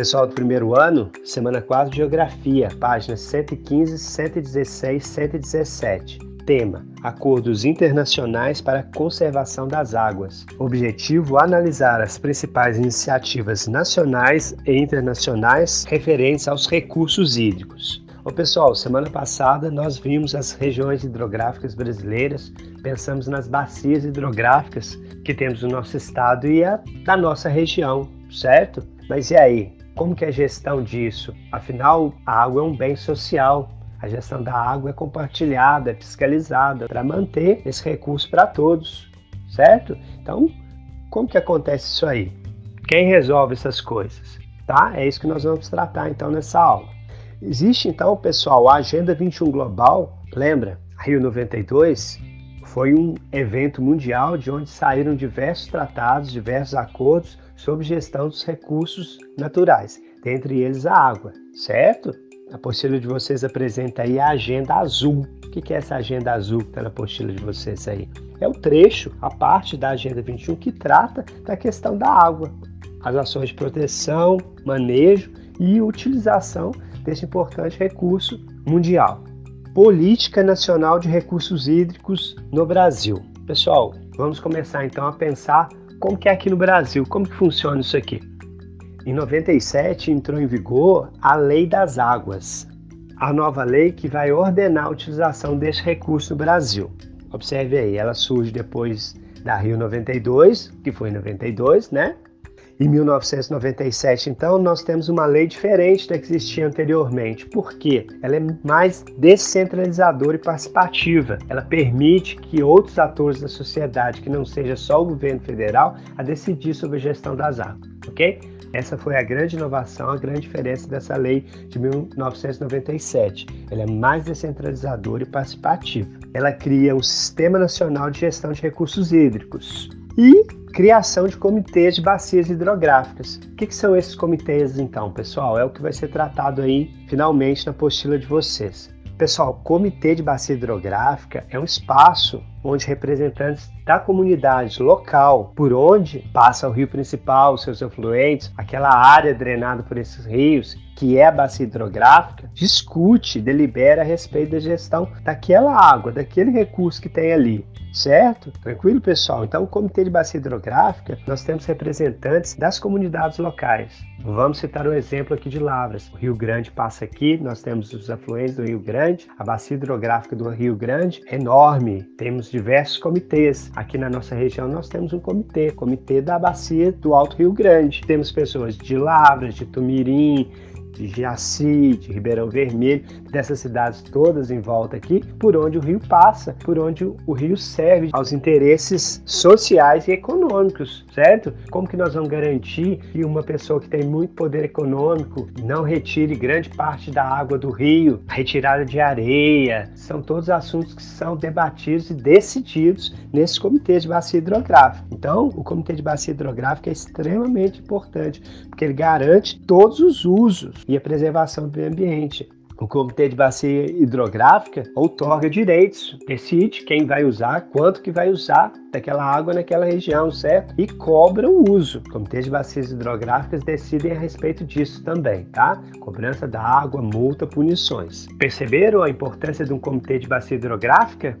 Pessoal do primeiro ano, semana 4 de Geografia, páginas 115, 116, 117. Tema: Acordos internacionais para a conservação das águas. Objetivo: analisar as principais iniciativas nacionais e internacionais referentes aos recursos hídricos. Ô pessoal, semana passada nós vimos as regiões hidrográficas brasileiras, pensamos nas bacias hidrográficas que temos no nosso estado e a da nossa região, certo? Mas e aí? Como que é a gestão disso? Afinal, a água é um bem social. A gestão da água é compartilhada, é fiscalizada para manter esse recurso para todos, certo? Então, como que acontece isso aí? Quem resolve essas coisas? Tá? É isso que nós vamos tratar então nessa aula. Existe então, pessoal, a Agenda 21 Global, lembra? Rio 92 foi um evento mundial de onde saíram diversos tratados, diversos acordos sobre gestão dos recursos naturais, dentre eles a água, certo? A apostila de vocês apresenta aí a agenda azul. O que é essa agenda azul que está na apostila de vocês aí? É o trecho, a parte da agenda 21 que trata da questão da água, as ações de proteção, manejo e utilização desse importante recurso mundial. Política Nacional de Recursos Hídricos no Brasil. Pessoal, vamos começar então a pensar como que é aqui no Brasil, como que funciona isso aqui? Em 97 entrou em vigor a Lei das Águas, a nova lei que vai ordenar a utilização desse recurso no Brasil. Observe aí, ela surge depois da Rio 92, que foi em 92, né? Em 1997, então, nós temos uma lei diferente da que existia anteriormente. Por quê? Ela é mais descentralizadora e participativa. Ela permite que outros atores da sociedade, que não seja só o governo federal, a decidir sobre a gestão das águas, ok? Essa foi a grande inovação, a grande diferença dessa lei de 1997. Ela é mais descentralizadora e participativa. Ela cria um Sistema Nacional de Gestão de Recursos Hídricos e criação de comitês de bacias hidrográficas. O que, que, são esses comitês, então, pessoal? É o que vai ser tratado aí, finalmente, na apostila de vocês. Pessoal, comitê de bacia hidrográfica é um espaço onde representantes da comunidade local, por onde passa o rio principal, seus afluentes, aquela área drenada por esses rios, que é a bacia hidrográfica, discute, delibera a respeito da gestão daquela água, daquele recurso que tem ali certo? Tranquilo, pessoal? Então, o Comitê de Bacia Hidrográfica, nós temos representantes das comunidades locais. Vamos citar um exemplo aqui de Lavras. O Rio Grande passa aqui, nós temos os afluentes do Rio Grande, a bacia hidrográfica do Rio Grande é enorme, temos diversos comitês. Aqui na nossa região nós temos um comitê, comitê da bacia do Alto Rio Grande. Temos pessoas de Lavras, de Tumirim, de Jaci, de Ribeirão Vermelho, dessas cidades todas em volta aqui, por onde o rio passa, por onde o rio serve aos interesses sociais e econômicos, certo? Como que nós vamos garantir que uma pessoa que tem muito poder econômico não retire grande parte da água do rio, retirada de areia, são todos assuntos que são debatidos e decididos nesses comitês de bacia hidrográfica. Então, o comitê de bacia hidrográfica é extremamente importante, porque ele garante todos os usos e a preservação do meio ambiente. O Comitê de Bacia Hidrográfica outorga direitos, decide quem vai usar, quanto que vai usar daquela água naquela região, certo? E cobra o uso. O Comitê de Bacias Hidrográficas decidem a respeito disso também, tá? Cobrança da água, multa, punições. Perceberam a importância de um Comitê de Bacia Hidrográfica?